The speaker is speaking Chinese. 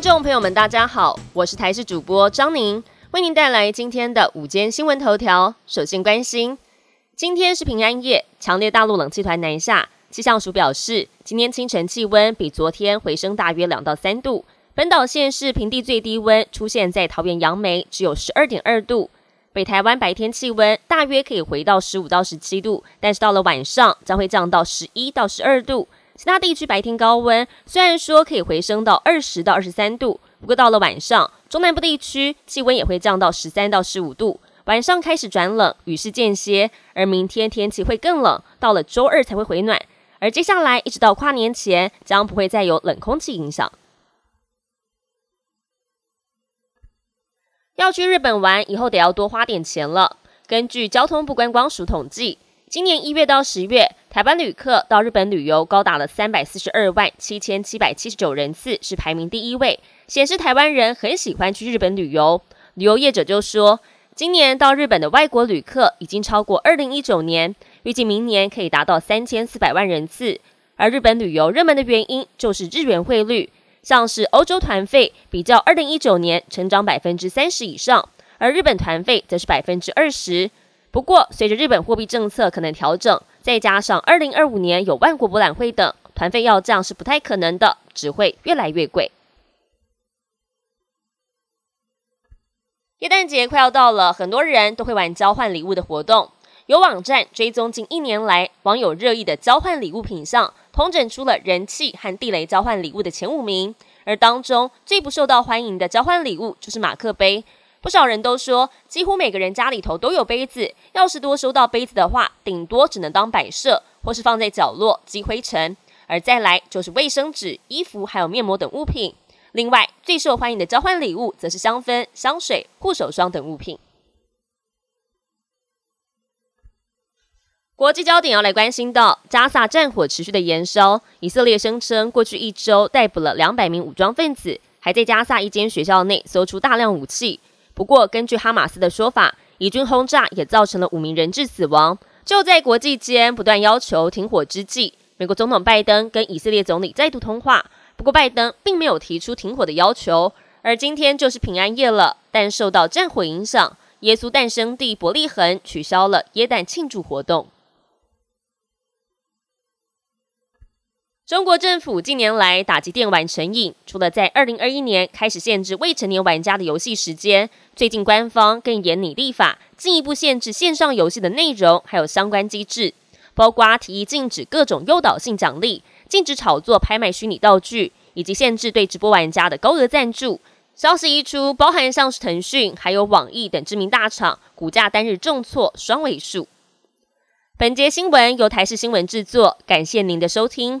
众朋友们，大家好，我是台视主播张宁，为您带来今天的午间新闻头条。首先关心，今天是平安夜，强烈大陆冷气团南下，气象署表示，今天清晨气温比昨天回升大约两到三度。本岛县市平地最低温出现在桃园杨梅，只有十二点二度。北台湾白天气温大约可以回到十五到十七度，但是到了晚上将会降到十一到十二度。其他地区白天高温虽然说可以回升到二十到二十三度，不过到了晚上，中南部地区气温也会降到十三到十五度，晚上开始转冷，雨势间歇，而明天天气会更冷，到了周二才会回暖，而接下来一直到跨年前将不会再有冷空气影响。要去日本玩，以后得要多花点钱了。根据交通部观光署统计。今年一月到十月，台湾旅客到日本旅游高达了三百四十二万七千七百七十九人次，是排名第一位，显示台湾人很喜欢去日本旅游。旅游业者就说，今年到日本的外国旅客已经超过二零一九年，预计明年可以达到三千四百万人次。而日本旅游热门的原因就是日元汇率，像是欧洲团费比较二零一九年成长百分之三十以上，而日本团费则是百分之二十。不过，随着日本货币政策可能调整，再加上二零二五年有万国博览会等，团费要降是不太可能的，只会越来越贵。耶诞节快要到了，很多人都会玩交换礼物的活动。有网站追踪近一年来网友热议的交换礼物品项，统整出了人气和地雷交换礼物的前五名，而当中最不受到欢迎的交换礼物就是马克杯。不少人都说，几乎每个人家里头都有杯子。要是多收到杯子的话，顶多只能当摆设，或是放在角落积灰尘。而再来就是卫生纸、衣服还有面膜等物品。另外，最受欢迎的交换礼物则是香氛、香水、护手霜等物品。国际焦点要来关心到，加萨战火持续的延烧，以色列声称过去一周逮捕了两百名武装分子，还在加萨一间学校内搜出大量武器。不过，根据哈马斯的说法，以军轰炸也造成了五名人质死亡。就在国际间不断要求停火之际，美国总统拜登跟以色列总理再度通话。不过，拜登并没有提出停火的要求。而今天就是平安夜了，但受到战火影响，耶稣诞生地伯利恒取消了耶诞庆祝活动。中国政府近年来打击电玩成瘾，除了在二零二一年开始限制未成年玩家的游戏时间，最近官方更严拟立法，进一步限制线上游戏的内容，还有相关机制，包括提议禁止各种诱导性奖励，禁止炒作、拍卖虚拟道具，以及限制对直播玩家的高额赞助。消息一出，包含像是腾讯还有网易等知名大厂，股价单日重挫双位数。本节新闻由台视新闻制作，感谢您的收听。